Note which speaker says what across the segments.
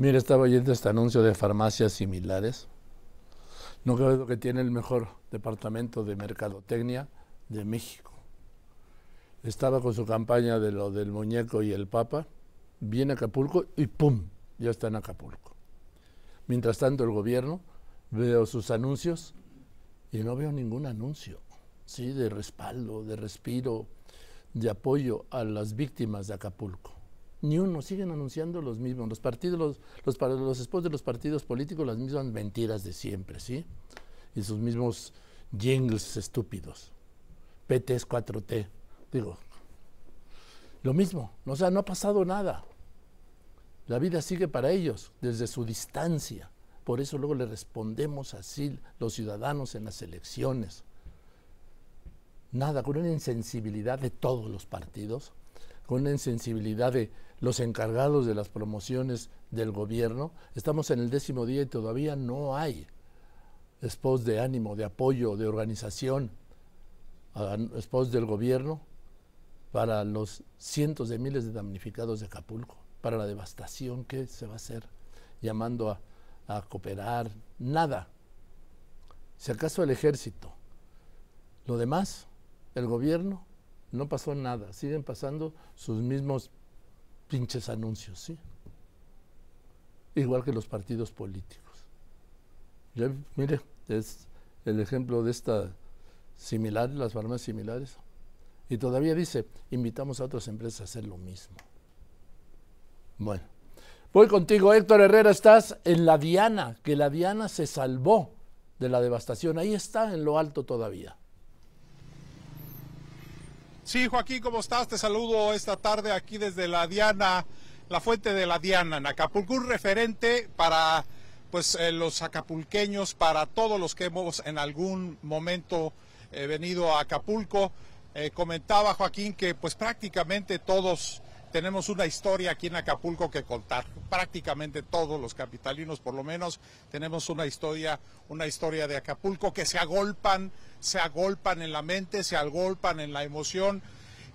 Speaker 1: Mira, estaba oyendo este anuncio de farmacias similares. No creo que tiene el mejor departamento de mercadotecnia de México. Estaba con su campaña de lo del muñeco y el papa, viene Acapulco y ¡pum! Ya está en Acapulco. Mientras tanto, el gobierno veo sus anuncios y no veo ningún anuncio, ¿sí? De respaldo, de respiro, de apoyo a las víctimas de Acapulco. Ni uno, siguen anunciando los mismos. Los partidos, los, los, esposos de los partidos políticos, las mismas mentiras de siempre, ¿sí? Y sus mismos jingles estúpidos. PT es 4T. Digo, lo mismo. O sea, no ha pasado nada. La vida sigue para ellos desde su distancia. Por eso luego le respondemos así los ciudadanos en las elecciones. Nada, con una insensibilidad de todos los partidos, con una insensibilidad de los encargados de las promociones del gobierno. Estamos en el décimo día y todavía no hay spots de ánimo, de apoyo, de organización, spots del gobierno para los cientos de miles de damnificados de Acapulco, para la devastación que se va a hacer, llamando a, a cooperar, nada. Si acaso el ejército, lo demás, el gobierno, no pasó nada, siguen pasando sus mismos pinches anuncios, ¿sí? Igual que los partidos políticos. Ya, mire, es el ejemplo de esta similar, las farmacias similares. Y todavía dice, invitamos a otras empresas a hacer lo mismo. Bueno, voy contigo, Héctor Herrera, estás en la Diana, que la Diana se salvó de la devastación. Ahí está en lo alto todavía.
Speaker 2: Sí, Joaquín, ¿cómo estás? Te saludo esta tarde aquí desde la Diana, la fuente de la Diana, en Acapulco, un referente para pues eh, los acapulqueños, para todos los que hemos en algún momento eh, venido a Acapulco. Eh, comentaba Joaquín que pues prácticamente todos tenemos una historia aquí en Acapulco que contar. Prácticamente todos los capitalinos, por lo menos, tenemos una historia, una historia de Acapulco que se agolpan se agolpan en la mente, se agolpan en la emoción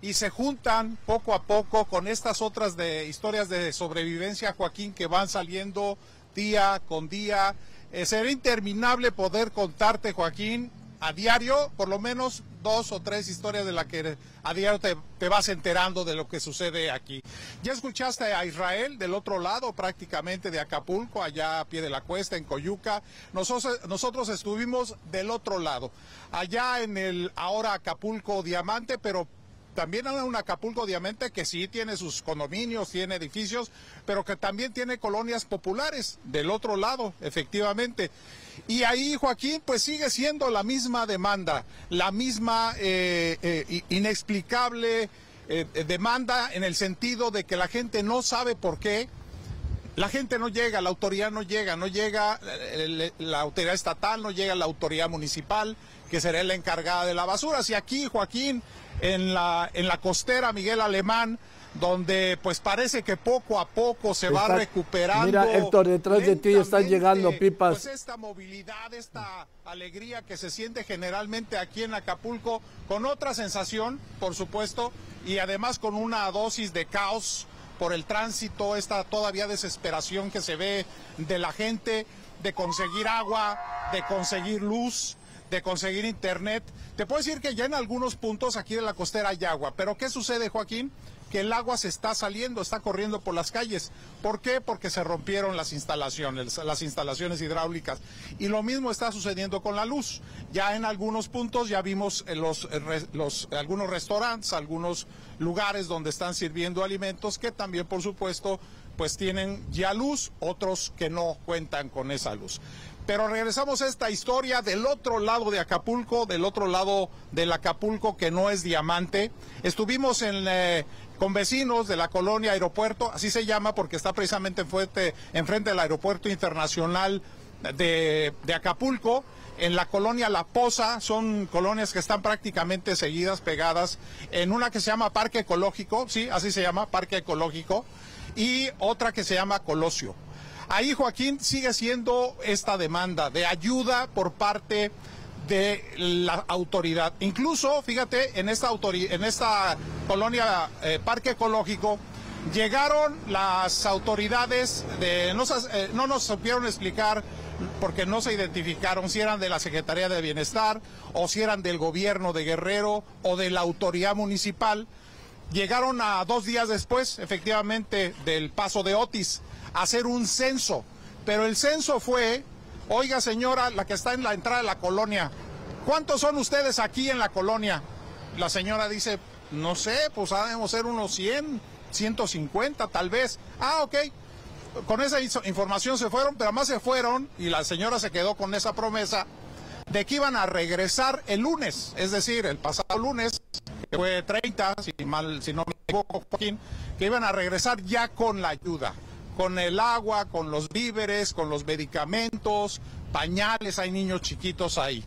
Speaker 2: y se juntan poco a poco con estas otras de historias de sobrevivencia, Joaquín, que van saliendo día con día. Eh, será interminable poder contarte, Joaquín, a diario, por lo menos dos o tres historias de las que a diario te, vas enterando de lo que sucede aquí. Ya escuchaste a Israel del otro lado, prácticamente de Acapulco, allá a pie de la cuesta, en Coyuca. Nosotros, nosotros estuvimos del otro lado, allá en el ahora Acapulco Diamante, pero también hay un Acapulco Diamante que sí tiene sus condominios, tiene edificios, pero que también tiene colonias populares del otro lado, efectivamente. Y ahí, Joaquín, pues sigue siendo la misma demanda, la misma eh, eh, inexplicable eh, demanda en el sentido de que la gente no sabe por qué. La gente no llega, la autoridad no llega, no llega la autoridad estatal, no llega la autoridad municipal, que será la encargada de la basura. Si aquí, Joaquín, en la, en la costera Miguel Alemán, donde pues parece que poco a poco se va recuperando.
Speaker 1: Mira, Héctor, detrás de ti están llegando pipas.
Speaker 2: Pues esta movilidad, esta alegría que se siente generalmente aquí en Acapulco, con otra sensación, por supuesto, y además con una dosis de caos por el tránsito, esta todavía desesperación que se ve de la gente de conseguir agua, de conseguir luz, de conseguir internet. Te puedo decir que ya en algunos puntos aquí de la costera hay agua, pero ¿qué sucede, Joaquín? que el agua se está saliendo, está corriendo por las calles. ¿Por qué? Porque se rompieron las instalaciones, las instalaciones hidráulicas. Y lo mismo está sucediendo con la luz. Ya en algunos puntos ya vimos eh, los, eh, los, algunos restaurantes, algunos lugares donde están sirviendo alimentos que también, por supuesto, pues tienen ya luz, otros que no cuentan con esa luz. Pero regresamos a esta historia del otro lado de Acapulco, del otro lado del Acapulco que no es diamante. Estuvimos eh, con vecinos de la colonia aeropuerto, así se llama porque está precisamente enfrente, del aeropuerto internacional de Acapulco en la colonia La Poza, son colonias que están prácticamente seguidas, pegadas, en una que se llama Parque Ecológico, sí, así se llama, Parque Ecológico, y otra que se llama Colosio. Ahí, Joaquín, sigue siendo esta demanda de ayuda por parte de la autoridad. Incluso, fíjate, en esta, en esta colonia eh, Parque Ecológico, Llegaron las autoridades, de, no, eh, no nos supieron explicar porque no se identificaron si eran de la Secretaría de Bienestar o si eran del gobierno de Guerrero o de la autoridad municipal. Llegaron a dos días después, efectivamente, del paso de Otis, a hacer un censo. Pero el censo fue, oiga señora, la que está en la entrada de la colonia, ¿cuántos son ustedes aquí en la colonia? La señora dice, no sé, pues debemos ser unos 100, 150 tal vez. Ah, ok con esa información se fueron, pero además se fueron y la señora se quedó con esa promesa de que iban a regresar el lunes, es decir, el pasado lunes, fue 30, si, mal, si no me equivoco, Joaquín, que iban a regresar ya con la ayuda, con el agua, con los víveres, con los medicamentos, pañales, hay niños chiquitos ahí.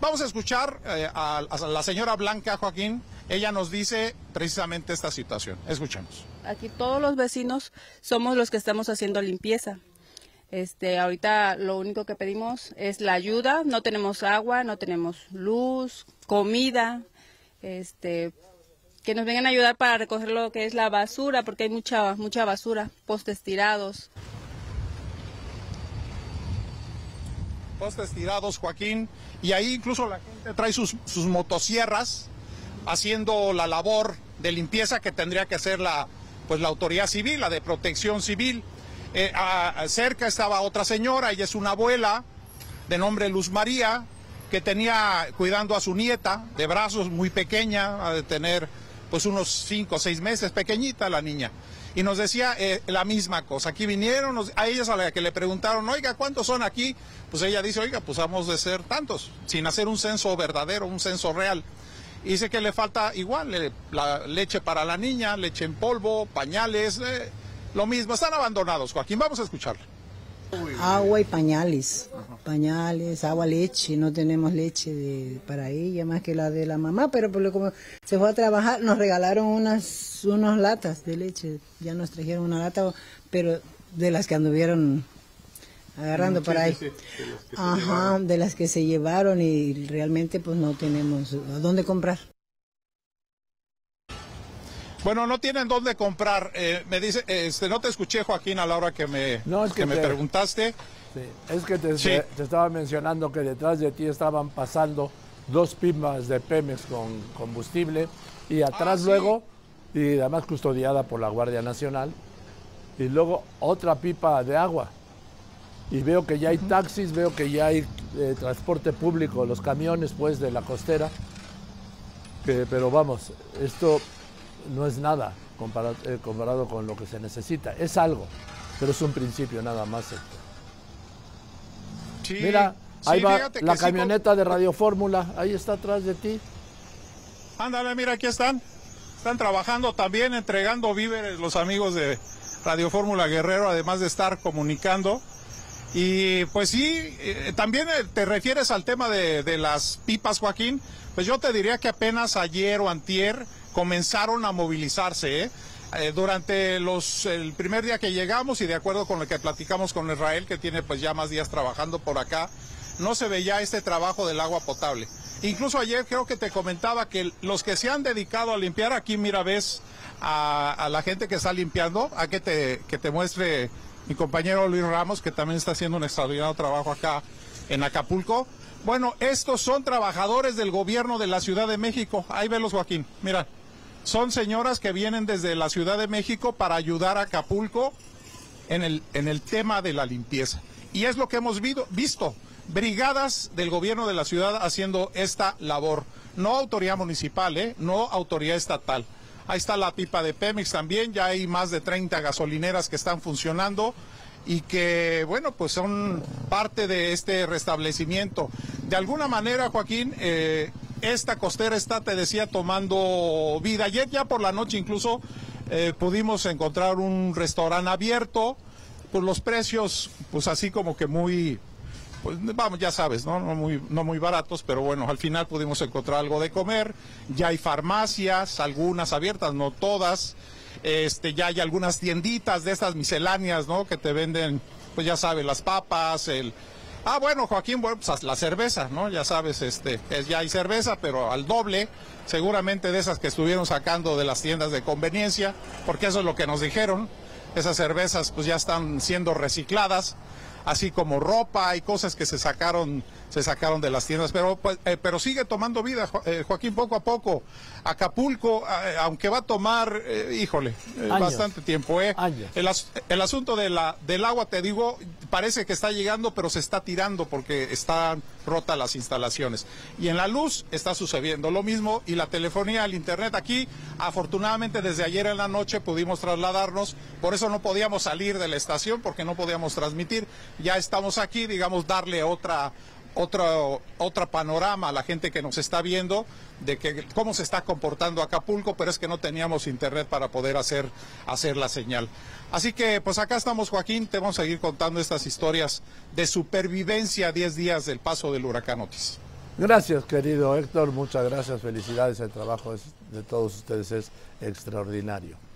Speaker 2: Vamos a escuchar eh, a, a la señora Blanca Joaquín, ella nos dice precisamente esta situación. Escuchemos.
Speaker 3: Aquí todos los vecinos somos los que estamos haciendo limpieza. Este, ahorita lo único que pedimos es la ayuda, no tenemos agua, no tenemos luz, comida, este, que nos vengan a ayudar para recoger lo que es la basura, porque hay mucha, mucha basura, postes tirados.
Speaker 2: Postes tirados, Joaquín, y ahí incluso la gente trae sus, sus motosierras haciendo la labor de limpieza que tendría que hacer la, pues la autoridad civil, la de protección civil. Eh, cerca estaba otra señora, ella es una abuela de nombre Luz María, que tenía cuidando a su nieta de brazos muy pequeña, de tener pues unos cinco o seis meses, pequeñita la niña. Y nos decía eh, la misma cosa. Aquí vinieron, a ellas a la que le preguntaron, oiga, ¿cuántos son aquí? Pues ella dice, oiga, pues vamos de ser tantos, sin hacer un censo verdadero, un censo real. Y dice que le falta igual la leche para la niña, leche en polvo, pañales, eh, lo mismo. Están abandonados, Joaquín. Vamos a escucharle.
Speaker 4: Agua y pañales, pañales, agua, leche. No tenemos leche para ella más que la de la mamá, pero por lo como se fue a trabajar, nos regalaron unas, unas latas de leche. Ya nos trajeron una lata, pero de las que anduvieron agarrando por ahí. Ajá, de las que se llevaron y realmente pues no tenemos a dónde comprar.
Speaker 2: Bueno, no tienen dónde comprar. Eh, me dice, este, no te escuché, Joaquín, a la hora que me, que, me preguntaste.
Speaker 1: es que te, te, estaba mencionando que detrás de ti estaban pasando dos pipas de Pemex con combustible y atrás ah, luego, y además custodiada por la Guardia Nacional, y luego otra pipa de agua. Y veo que ya hay taxis, veo que ya hay eh, transporte público, los camiones pues de la costera, pero vamos, esto no es nada comparado, eh, comparado, con lo que se necesita, es algo, pero es un principio nada más. Mira, ahí va la camioneta de Radio Fórmula, ahí está atrás de ti.
Speaker 2: Ándale, mira, aquí están. Están trabajando también, entregando víveres los amigos de Radio Fórmula Guerrero, además de estar comunicando y pues sí, eh, también eh, te refieres al tema de, las pipas, Joaquín. Pues yo te diría que apenas ayer o antier comenzaron a movilizarse. ¿eh? durante los, el primer día que llegamos y de acuerdo con lo que platicamos con Israel, que tiene pues ya más días trabajando por acá, no se veía este trabajo del agua potable. Incluso ayer creo que te comentaba que los que se han dedicado a limpiar, aquí mira ves a, a la gente que está limpiando, a que te, que te muestre mi compañero Luis Ramos, que también está haciendo un extraordinario trabajo acá en Acapulco. Bueno, estos son trabajadores del gobierno de la Ciudad de México. Ahí velos, Joaquín. Mira, son señoras que vienen desde la Ciudad de México para ayudar a Acapulco en el, en el tema de la limpieza. Y es lo que hemos visto, brigadas del gobierno de la ciudad haciendo esta labor. No autoridad municipal, ¿eh? no autoridad estatal. Ahí está la pipa de Pemex también, ya hay más de 30 gasolineras que están funcionando y que, bueno, pues son parte de este restablecimiento. De alguna manera, Joaquín, eh, esta costera está, te decía, tomando vida. Ayer ya por la noche incluso eh, pudimos encontrar un restaurante abierto, pues los precios, pues así como que muy pues vamos, ya sabes, ¿no? No muy, no muy baratos, pero bueno, al final pudimos encontrar algo de comer. Ya hay farmacias, algunas abiertas, no todas. Este, ya hay algunas tienditas de estas misceláneas, ¿no? Que te venden, pues ya sabes, las papas, el, Ah, bueno, Joaquín, bueno, pues la cerveza, ¿no? Ya sabes, este, es, ya hay cerveza, pero al doble, seguramente de esas que estuvieron sacando de las tiendas de conveniencia, porque eso es lo que nos dijeron. Esas cervezas pues ya están siendo recicladas así como ropa y cosas que se sacaron se sacaron de las tiendas, pero pues, eh, pero sigue tomando vida eh, Joaquín poco a poco. Acapulco, eh, aunque va a tomar, híjole, bastante tiempo. El, el, asunto de la, del agua, te digo, parece que está llegando, pero se está tirando porque están rotas las instalaciones. Y en la luz está sucediendo lo mismo y la telefonía, el internet aquí, afortunadamente desde ayer en la noche pudimos trasladarnos, por eso no podíamos salir de la estación porque no podíamos transmitir. Ya estamos aquí, digamos, darle otra otro, otra panorama a la gente que nos está viendo de que, cómo se está comportando Acapulco, pero es que no teníamos internet para poder hacer, hacer la señal. Así que pues acá estamos Joaquín, te vamos a seguir contando estas historias de supervivencia a 10 días del paso del huracán Otis.
Speaker 1: Gracias querido Héctor, muchas gracias, felicidades, el trabajo de todos ustedes es extraordinario.